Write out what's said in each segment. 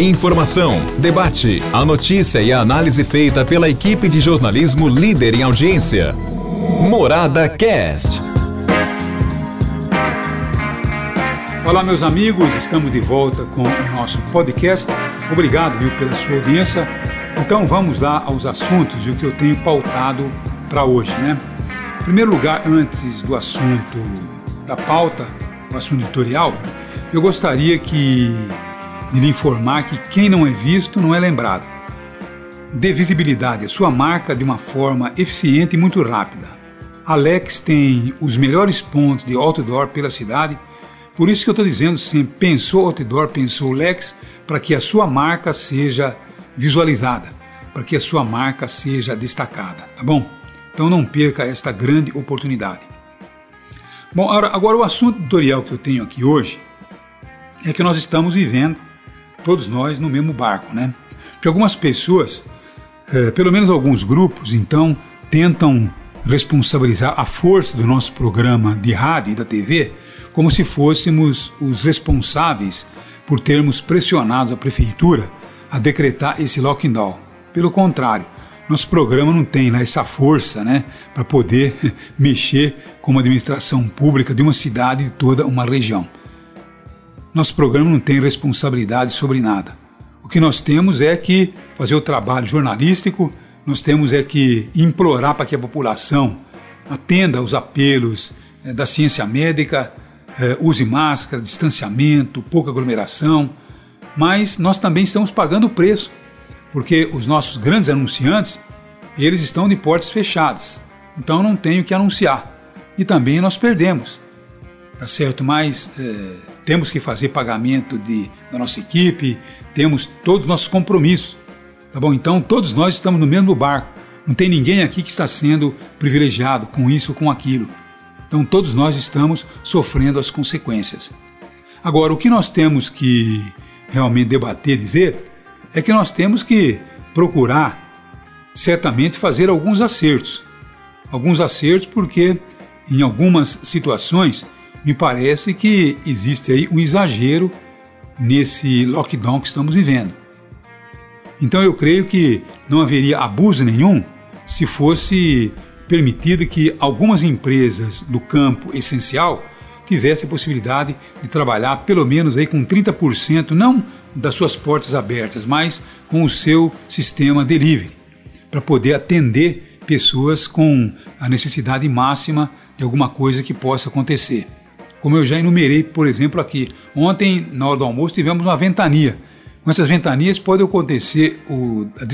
Informação, debate, a notícia e a análise feita pela equipe de jornalismo líder em audiência. Morada Cast. Olá, meus amigos, estamos de volta com o nosso podcast. Obrigado, viu, pela sua audiência. Então vamos lá aos assuntos e o que eu tenho pautado para hoje, né? Em primeiro lugar, antes do assunto da pauta, o assunto editorial, eu gostaria que de lhe informar que quem não é visto não é lembrado. Dê visibilidade à sua marca de uma forma eficiente e muito rápida. Alex tem os melhores pontos de outdoor pela cidade, por isso que eu estou dizendo sempre, pensou outdoor, pensou Lex, para que a sua marca seja visualizada, para que a sua marca seja destacada, tá bom? Então não perca esta grande oportunidade. Bom, agora, agora o assunto editorial que eu tenho aqui hoje é que nós estamos vivendo, todos nós, no mesmo barco, né? Porque algumas pessoas, é, pelo menos alguns grupos, então, tentam responsabilizar a força do nosso programa de rádio e da TV como se fôssemos os responsáveis por termos pressionado a prefeitura a decretar esse lockdown. Pelo contrário, nosso programa não tem lá essa força né, para poder mexer com a administração pública de uma cidade e toda uma região. Nosso programa não tem responsabilidade sobre nada. O que nós temos é que fazer o trabalho jornalístico, nós temos é que implorar para que a população atenda aos apelos é, da ciência médica, é, use máscara, distanciamento, pouca aglomeração, mas nós também estamos pagando o preço, porque os nossos grandes anunciantes, eles estão de portas fechadas, então não tem o que anunciar. E também nós perdemos, tá certo? Mas é, temos que fazer pagamento de, da nossa equipe, temos todos os nossos compromissos. Tá bom? Então todos nós estamos no mesmo barco. Não tem ninguém aqui que está sendo privilegiado com isso ou com aquilo. Então todos nós estamos sofrendo as consequências. Agora, o que nós temos que realmente debater, dizer, é que nós temos que procurar certamente fazer alguns acertos. Alguns acertos porque em algumas situações me parece que existe aí um exagero nesse lockdown que estamos vivendo. Então eu creio que não haveria abuso nenhum se fosse permitido que algumas empresas do campo essencial tivessem a possibilidade de trabalhar pelo menos aí com 30%, não das suas portas abertas, mas com o seu sistema delivery, para poder atender pessoas com a necessidade máxima de alguma coisa que possa acontecer. Como eu já enumerei, por exemplo, aqui, ontem, na hora do almoço, tivemos uma ventania com essas ventanias pode acontecer o, a,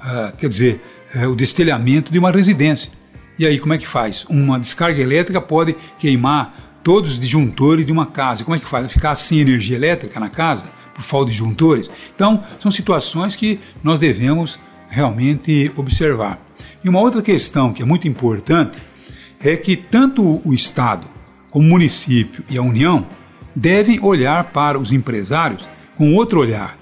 a, quer dizer, é, o destelhamento de uma residência. E aí como é que faz? Uma descarga elétrica pode queimar todos os disjuntores de uma casa. Como é que faz? Ficar sem energia elétrica na casa por falta de disjuntores? Então, são situações que nós devemos realmente observar. E uma outra questão que é muito importante é que tanto o Estado como o município e a União devem olhar para os empresários com outro olhar,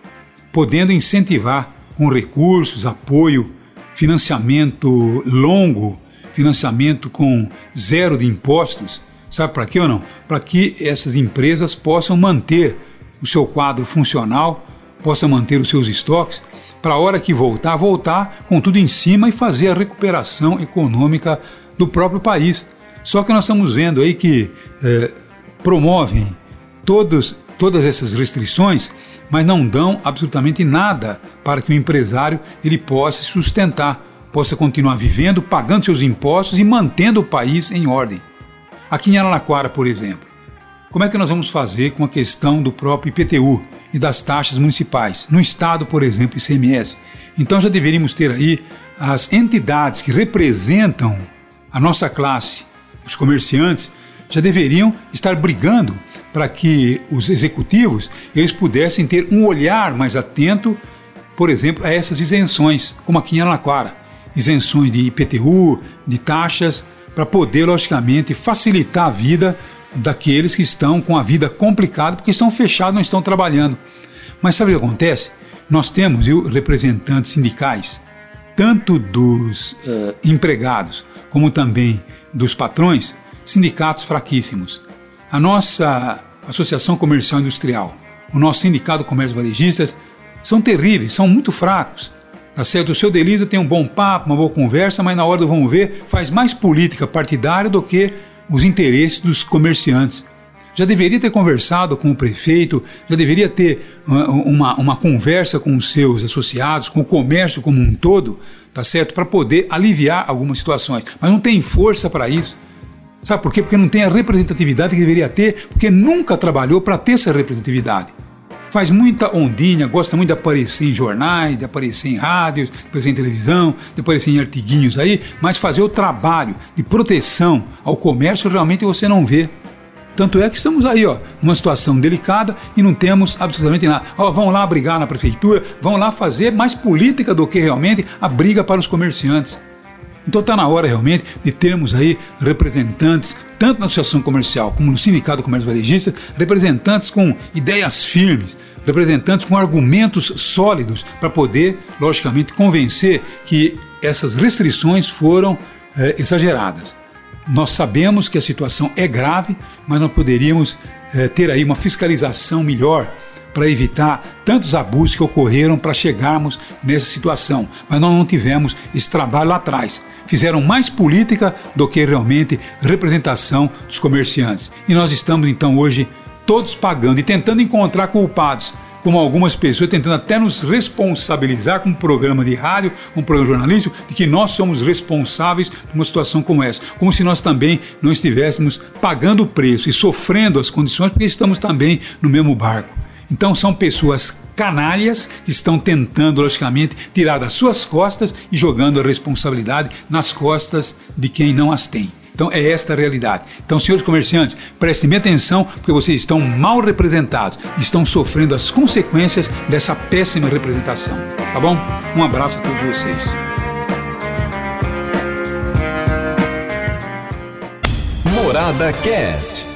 podendo incentivar com recursos, apoio, financiamento longo, financiamento com zero de impostos. Sabe para quê ou não? Para que essas empresas possam manter o seu quadro funcional, possam manter os seus estoques, para a hora que voltar, voltar com tudo em cima e fazer a recuperação econômica do próprio país. Só que nós estamos vendo aí que eh, promovem todos, todas essas restrições mas não dão absolutamente nada para que o empresário ele possa sustentar, possa continuar vivendo, pagando seus impostos e mantendo o país em ordem. Aqui em Araraquara, por exemplo, como é que nós vamos fazer com a questão do próprio IPTU e das taxas municipais? No estado, por exemplo, ICMS. Então já deveríamos ter aí as entidades que representam a nossa classe, os comerciantes, já deveriam estar brigando para que os executivos eles pudessem ter um olhar mais atento, por exemplo, a essas isenções, como aqui em Araraquara, isenções de IPTU, de taxas, para poder, logicamente, facilitar a vida daqueles que estão com a vida complicada, porque estão fechados, não estão trabalhando. Mas sabe o que acontece? Nós temos viu, representantes sindicais, tanto dos uh, empregados como também dos patrões, sindicatos fraquíssimos. A nossa Associação Comercial Industrial, o nosso Sindicato Comércio Varejistas, são terríveis, são muito fracos. Tá certo? O seu Delisa tem um bom papo, uma boa conversa, mas na hora do vamos ver faz mais política partidária do que os interesses dos comerciantes. Já deveria ter conversado com o prefeito, já deveria ter uma, uma, uma conversa com os seus associados, com o comércio como um todo, tá certo? Para poder aliviar algumas situações. Mas não tem força para isso. Sabe por quê? Porque não tem a representatividade que deveria ter, porque nunca trabalhou para ter essa representatividade. Faz muita ondinha, gosta muito de aparecer em jornais, de aparecer em rádios, de aparecer em televisão, de aparecer em artiguinhos aí, mas fazer o trabalho de proteção ao comércio realmente você não vê. Tanto é que estamos aí, ó, numa situação delicada e não temos absolutamente nada. Ó, vão lá brigar na prefeitura, vão lá fazer mais política do que realmente a briga para os comerciantes. Então está na hora realmente de termos aí representantes, tanto na Associação Comercial como no Sindicato do Comércio Varejista, representantes com ideias firmes, representantes com argumentos sólidos para poder, logicamente, convencer que essas restrições foram é, exageradas. Nós sabemos que a situação é grave, mas nós poderíamos é, ter aí uma fiscalização melhor para evitar tantos abusos que ocorreram para chegarmos nessa situação. Mas nós não tivemos esse trabalho lá atrás. Fizeram mais política do que realmente representação dos comerciantes. E nós estamos então hoje todos pagando e tentando encontrar culpados como algumas pessoas tentando até nos responsabilizar com um programa de rádio, com um programa jornalístico, de que nós somos responsáveis por uma situação como essa. Como se nós também não estivéssemos pagando o preço e sofrendo as condições, porque estamos também no mesmo barco. Então são pessoas canalhas que estão tentando, logicamente, tirar das suas costas e jogando a responsabilidade nas costas de quem não as tem. Então é esta a realidade. Então, senhores comerciantes, prestem atenção porque vocês estão mal representados, estão sofrendo as consequências dessa péssima representação. Tá bom? Um abraço a todos vocês. Morada Cast.